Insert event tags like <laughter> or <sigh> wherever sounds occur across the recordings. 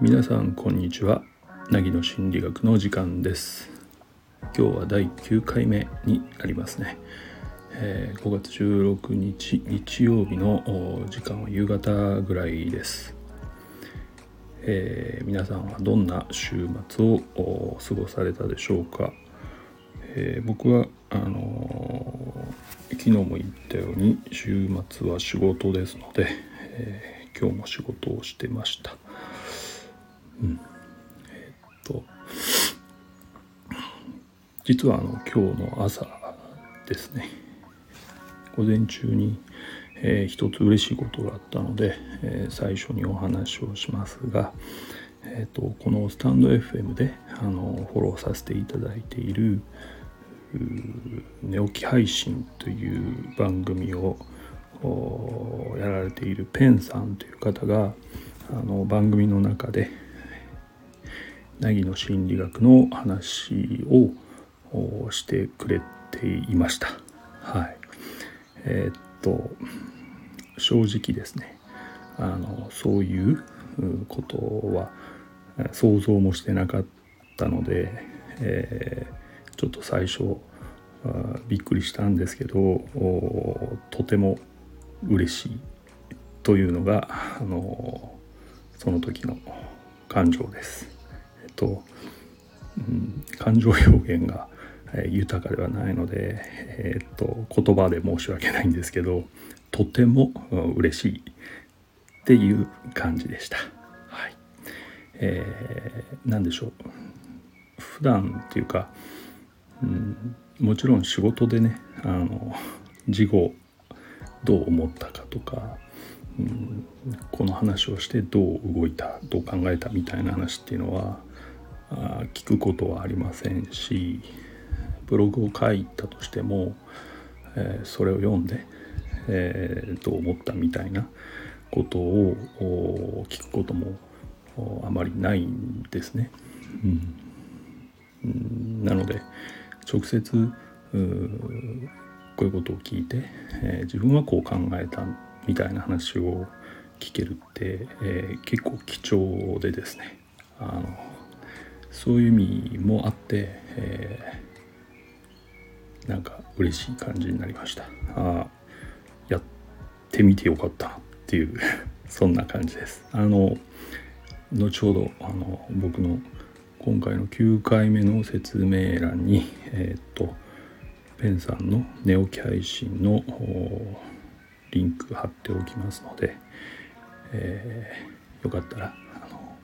皆さんこんにちは。凪の心理学の時間です。今日は第9回目になりますね、えー、5月16日日曜日の時間は夕方ぐらいです。えー、皆さんはどんな週末を過ごされたでしょうか、えー、僕はあのー、昨日も言ったように週末は仕事ですので、え今日も仕事をしてました。うん、えっと実はあの今日の朝ですね午前中にえー、一つ嬉しいことがあったので、え、最初にお話をしますが、えーと、このスタンド FM であのフォローさせていただいている寝起き配信という番組をやられているペンさんという方があの番組の中で凪の心理学の話をしてくれていました。はい。えー、っと正直ですねあのそういうことは想像もしてなかったので、えー、ちょっと最初びっくりしたんですけどとても嬉しいというのがあのその時の感情です。えっと、うん、感情表現が豊かではないので、え、っと言葉で申し訳ないんですけどとても嬉しいっていう感じでした。はい、えー、何でしょう普段っていうか、うん、もちろん仕事でねあの事後どう思ったかとか、うん、この話をしてどう動いたどう考えたみたいな話っていうのはあ聞くことはありませんしブログを書いたとしても、えー、それを読んでえー、どう思ったみたいなことを聞くこともあまりないんですね。うん、なので直接こういうことを聞いて、えー、自分はこう考えたみたいな話を聞けるって、えー、結構貴重でですねあのそういう意味もあって、えー、なんか嬉しい感じになりました。あやってみてよかったっていう <laughs> そんな感じです。あの後ほどあの僕の今回の9回目の説明欄にえー、っとペンさんの寝起き配信のリンク貼っておきますので、えー、よかったらあの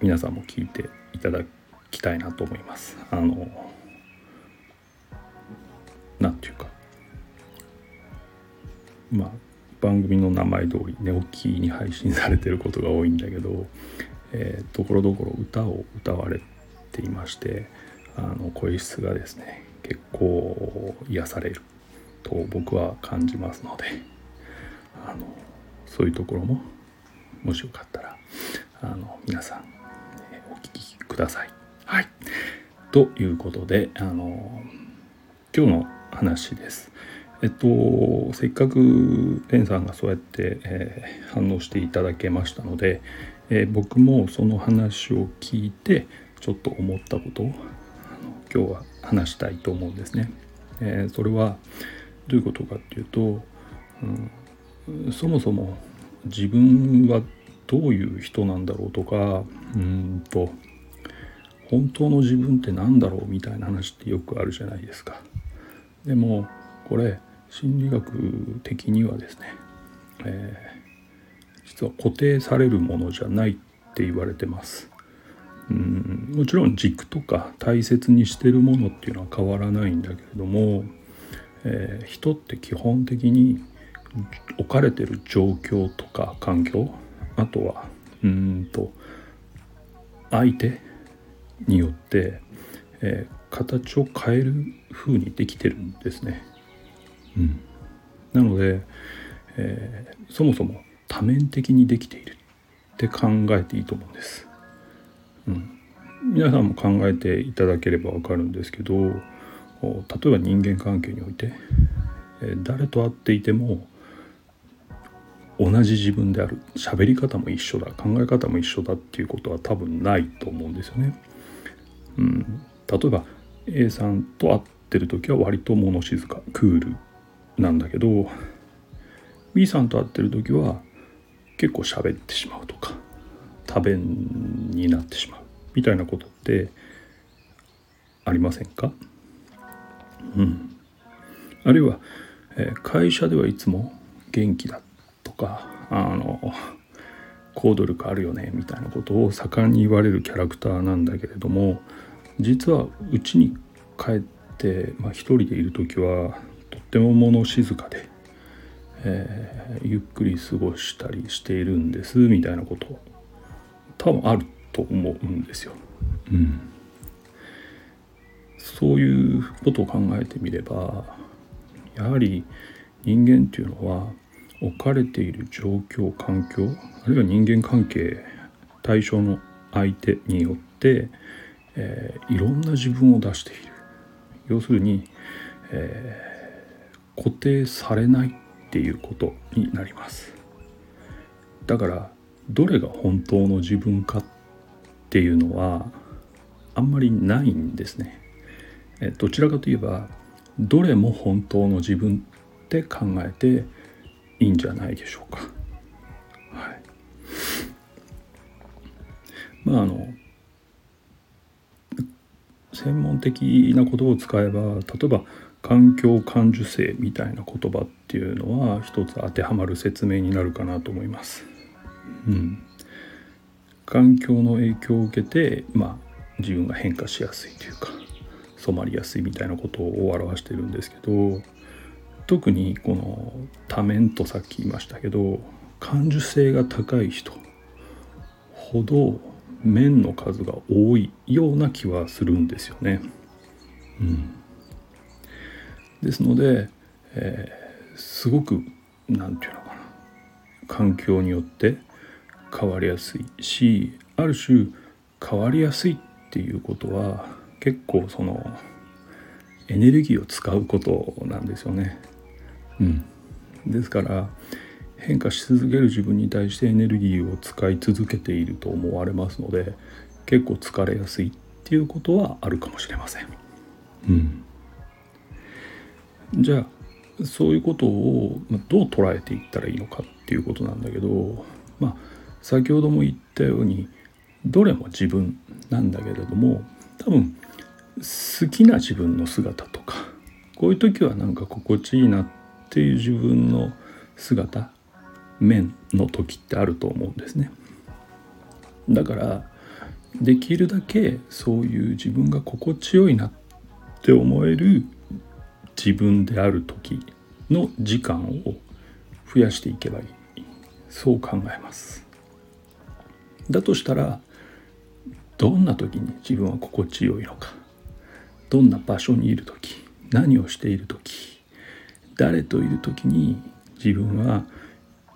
皆さんも聞いていただきたいなと思います。あのなんていうかまあ番組の名前通り寝起きに配信されてることが多いんだけどところどころ歌を歌われていましてあの声質がですね結構癒されると僕は感じますのであのそういうところももしよかったらあの皆さん、えお聞きください。はい、ということであの今日の話です。えっと、せっかくペンさんがそうやって、えー、反応していただけましたので、えー、僕もその話を聞いてちょっと思ったことを今日は話したいと思うんですね。えー、それはどういうことかっていうと、うん、そもそも自分はどういう人なんだろうとかうんと本当の自分って何だろうみたいな話ってよくあるじゃないですか。でもこれ心理学的にはですね、えー、実は固定されるものじゃないって言われてます。うんもちろん軸とか大切にしてるものっていうのは変わらないんだけれども、えー、人って基本的に置かれてる状況とか環境あとはうんと相手によって、えー、形を変える風にできてるんですね。うん、なので、えー、そもそも多面的にできているって考えていいと思うんです。うん、皆さんも考えていただければわかるんですけど例えば人間関係において、誰と会っていても同じ自分である喋り方も一緒だ考え方も一緒だっていうことは多分ないと思うんですよね。うん、例えば A さんと会ってる時は割と物静かクールなんだけど B さんと会ってる時は結構喋ってしまうとか多弁になってしまうみたいなことってありませんか？うん。あるいは、えー、会社ではいつも元気だとかあの行動力あるよねみたいなことを盛んに言われるキャラクターなんだけれども実はうちに帰って、まあ、一人でいる時はとっても物静かで、えー、ゆっくり過ごしたりしているんですみたいなこと多分あると思うんですよ。うん、そういうことを考えてみればやはり人間っていうのは置かれている状況環境あるいは人間関係対象の相手によって、えー、いろんな自分を出している。要するに、えー、固定されない。っていうことになります。だからどれが本当の自分かっていうのはあんまりないんですね。えどちらかといえばどれも本当の自分って考えていいんじゃないでしょうか。はい、まああの専門的な言葉を使えば例えば環境感受性みたいな言葉っていうのは一つ当てはまる説明になるかなと思います。うん、環境の影響を受けて、まあ、自分が変化しやすいというか染まりやすいみたいなことを表してるんですけど特にこの多面とさっき言いましたけど感受性が高い人ほど面の数が多いような気はするんですよね。うん、ですので、えー、すごく何て言うのかな環境によって変わりやすいしある種変わりやすいっていうことは結構そのエネルギーを使うことなんですよね。うん、ですから変化し続ける自分に対してエネルギーを使い続けていると思われますので結構疲れやすいっていうことはあるかもしれません。うん、じゃあそういうことをどう捉えていったらいいのかっていうことなんだけどまあ先ほども言ったようにどれも自分なんだけれども多分好きな自分の姿とかこういう時はなんか心地いいなっていう自分の姿面の時ってあると思うんですね。だからできるだけそういう自分が心地よいなって思える自分である時の時間を増やしていけばいい。そう考えます。だとしたらどんな時に自分は心地よいのか。どんな場所にいる時。何をしている時。誰といる時に自分は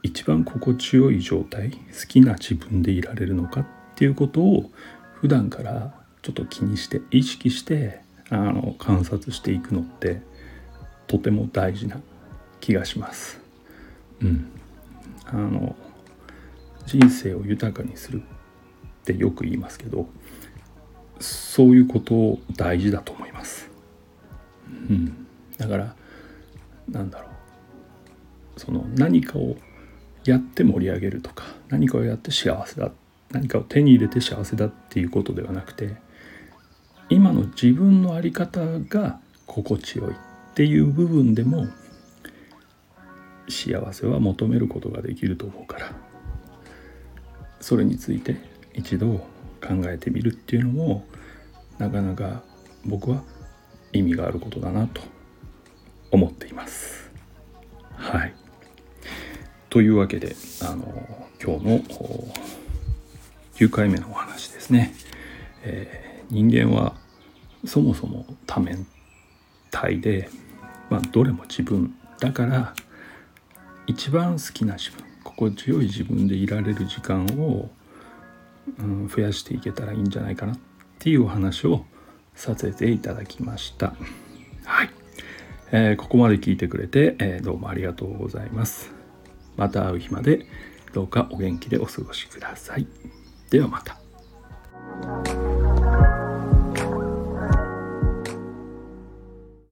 一番心地よい状態好きな自分でいられるのかっていうことを普段からちょっと気にして意識してあの観察していくのってとても大事な気がします。うん、あの人生を豊かにするってよく言いますけどそういうことを大事だと思います。うん、だからなんだろうその何かをやって盛り上げるとか何かをやって幸せだ何かを手に入れて幸せだっていうことではなくて今の自分の在り方が心地よいっていう部分でも幸せは求めることができると思うからそれについて一度考えてみるっていうのもなかなか僕は意味があることだなと思っています。はい。というわけであの今日の9回目のお話ですね。えー、人間はそもそも多面体で、まあ、どれも自分だから一番好きな自分心地よい自分でいられる時間を、うん、増やしていけたらいいんじゃないかなっていうお話をさせていただきました。はい、えー、ここまで聞いてくれて、えー、どうもありがとうございますまた会う日までどうかお元気でお過ごしください。ではまた。